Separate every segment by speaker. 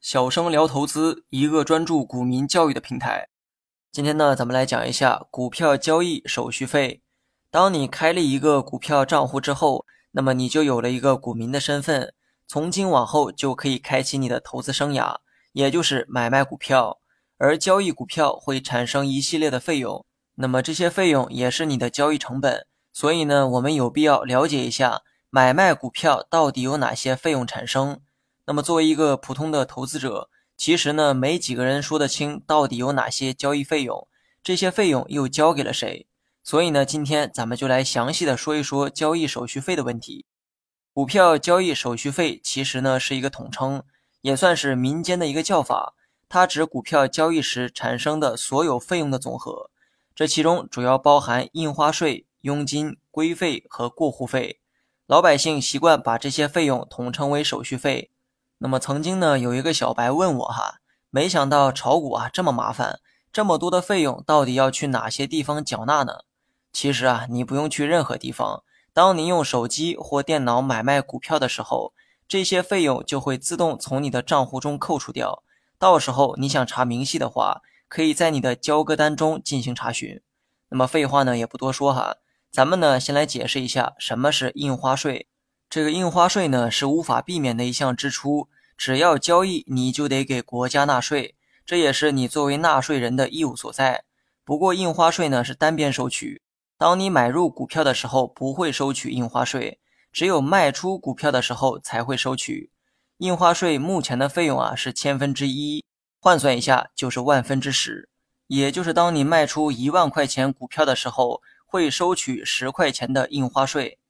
Speaker 1: 小生聊投资，一个专注股民教育的平台。今天呢，咱们来讲一下股票交易手续费。当你开立一个股票账户之后，那么你就有了一个股民的身份，从今往后就可以开启你的投资生涯，也就是买卖股票。而交易股票会产生一系列的费用，那么这些费用也是你的交易成本。所以呢，我们有必要了解一下买卖股票到底有哪些费用产生。那么作为一个普通的投资者，其实呢，没几个人说得清到底有哪些交易费用，这些费用又交给了谁。所以呢，今天咱们就来详细的说一说交易手续费的问题。股票交易手续费其实呢是一个统称，也算是民间的一个叫法，它指股票交易时产生的所有费用的总和，这其中主要包含印花税。佣金、规费和过户费，老百姓习惯把这些费用统称为手续费。那么曾经呢，有一个小白问我哈，没想到炒股啊这么麻烦，这么多的费用到底要去哪些地方缴纳呢？其实啊，你不用去任何地方，当你用手机或电脑买卖股票的时候，这些费用就会自动从你的账户中扣除掉。到时候你想查明细的话，可以在你的交割单中进行查询。那么废话呢也不多说哈。咱们呢，先来解释一下什么是印花税。这个印花税呢，是无法避免的一项支出，只要交易，你就得给国家纳税，这也是你作为纳税人的义务所在。不过，印花税呢是单边收取，当你买入股票的时候不会收取印花税，只有卖出股票的时候才会收取。印花税目前的费用啊是千分之一，换算一下就是万分之十，也就是当你卖出一万块钱股票的时候。会收取十块钱的印花税，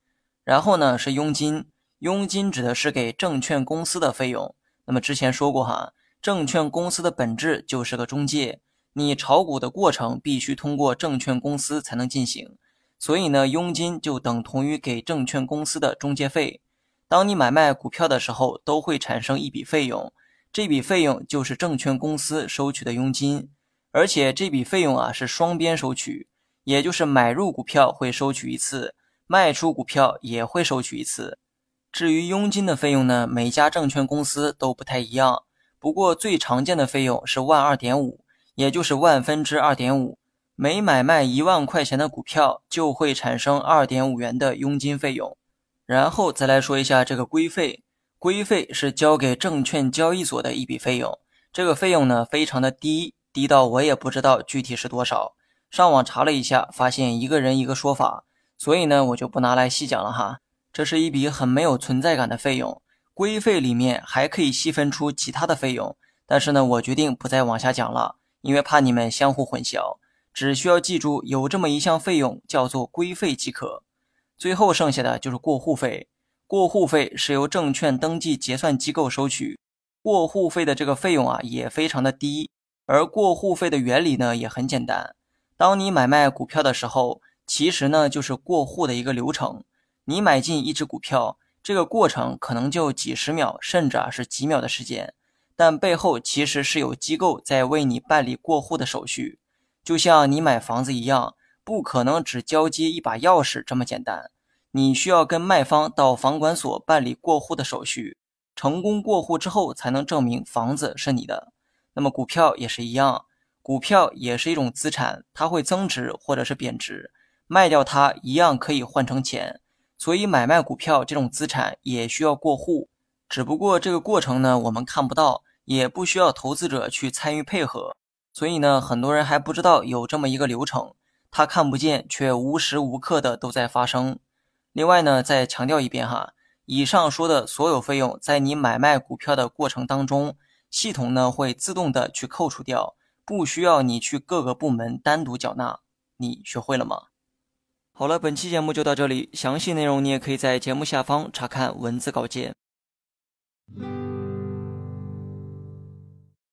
Speaker 1: 然后呢是佣金，佣金指的是给证券公司的费用。那么之前说过哈，证券公司的本质就是个中介，你炒股的过程必须通过证券公司才能进行，所以呢佣金就等同于给证券公司的中介费。当你买卖股票的时候，都会产生一笔费用，这笔费用就是证券公司收取的佣金，而且这笔费用啊是双边收取。也就是买入股票会收取一次，卖出股票也会收取一次。至于佣金的费用呢，每家证券公司都不太一样。不过最常见的费用是万二点五，也就是万分之二点五。每买卖一万块钱的股票，就会产生二点五元的佣金费用。然后再来说一下这个规费，规费是交给证券交易所的一笔费用。这个费用呢，非常的低，低到我也不知道具体是多少。上网查了一下，发现一个人一个说法，所以呢，我就不拿来细讲了哈。这是一笔很没有存在感的费用，规费里面还可以细分出其他的费用，但是呢，我决定不再往下讲了，因为怕你们相互混淆，只需要记住有这么一项费用叫做规费即可。最后剩下的就是过户费，过户费是由证券登记结算机构收取，过户费的这个费用啊也非常的低，而过户费的原理呢也很简单。当你买卖股票的时候，其实呢就是过户的一个流程。你买进一只股票，这个过程可能就几十秒，甚至啊是几秒的时间，但背后其实是有机构在为你办理过户的手续。就像你买房子一样，不可能只交接一把钥匙这么简单，你需要跟卖方到房管所办理过户的手续，成功过户之后才能证明房子是你的。那么股票也是一样。股票也是一种资产，它会增值或者是贬值，卖掉它一样可以换成钱。所以买卖股票这种资产也需要过户，只不过这个过程呢我们看不到，也不需要投资者去参与配合。所以呢很多人还不知道有这么一个流程，他看不见却无时无刻的都在发生。另外呢再强调一遍哈，以上说的所有费用在你买卖股票的过程当中，系统呢会自动的去扣除掉。不需要你去各个部门单独缴纳，你学会了吗？好了，本期节目就到这里，详细内容你也可以在节目下方查看文字稿件。